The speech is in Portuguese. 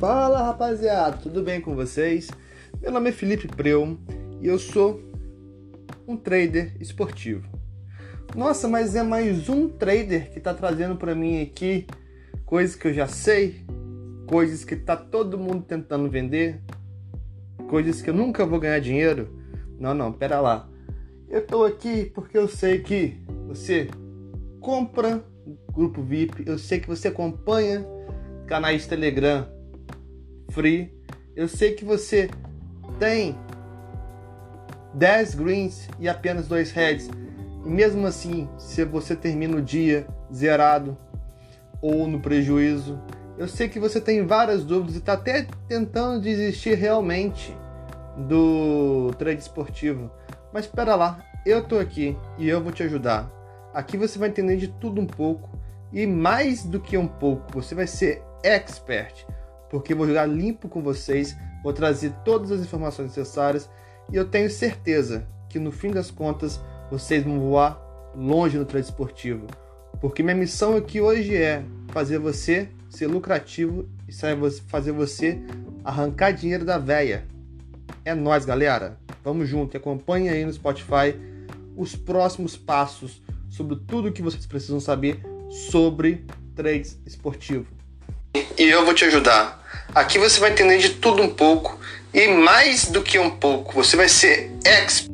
Fala rapaziada, tudo bem com vocês? Meu nome é Felipe Preu e eu sou um trader esportivo. Nossa, mas é mais um trader que está trazendo para mim aqui coisas que eu já sei, coisas que tá todo mundo tentando vender, coisas que eu nunca vou ganhar dinheiro. Não, não, pera lá. Eu tô aqui porque eu sei que você compra grupo VIP, eu sei que você acompanha canais Telegram free. Eu sei que você tem 10 greens e apenas 2 heads. E mesmo assim, se você termina o dia zerado ou no prejuízo, eu sei que você tem várias dúvidas e está até tentando desistir realmente do trade esportivo. Mas espera lá, eu tô aqui e eu vou te ajudar. Aqui você vai entender de tudo um pouco e mais do que um pouco, você vai ser expert porque vou jogar limpo com vocês, vou trazer todas as informações necessárias e eu tenho certeza que no fim das contas vocês vão voar longe no trade esportivo. Porque minha missão aqui hoje é fazer você ser lucrativo e fazer você arrancar dinheiro da véia. É nós, galera. Vamos junto. Acompanhe aí no Spotify os próximos passos sobre tudo que vocês precisam saber sobre trade esportivo. E eu vou te ajudar. Aqui você vai entender de tudo um pouco e mais do que um pouco, você vai ser expert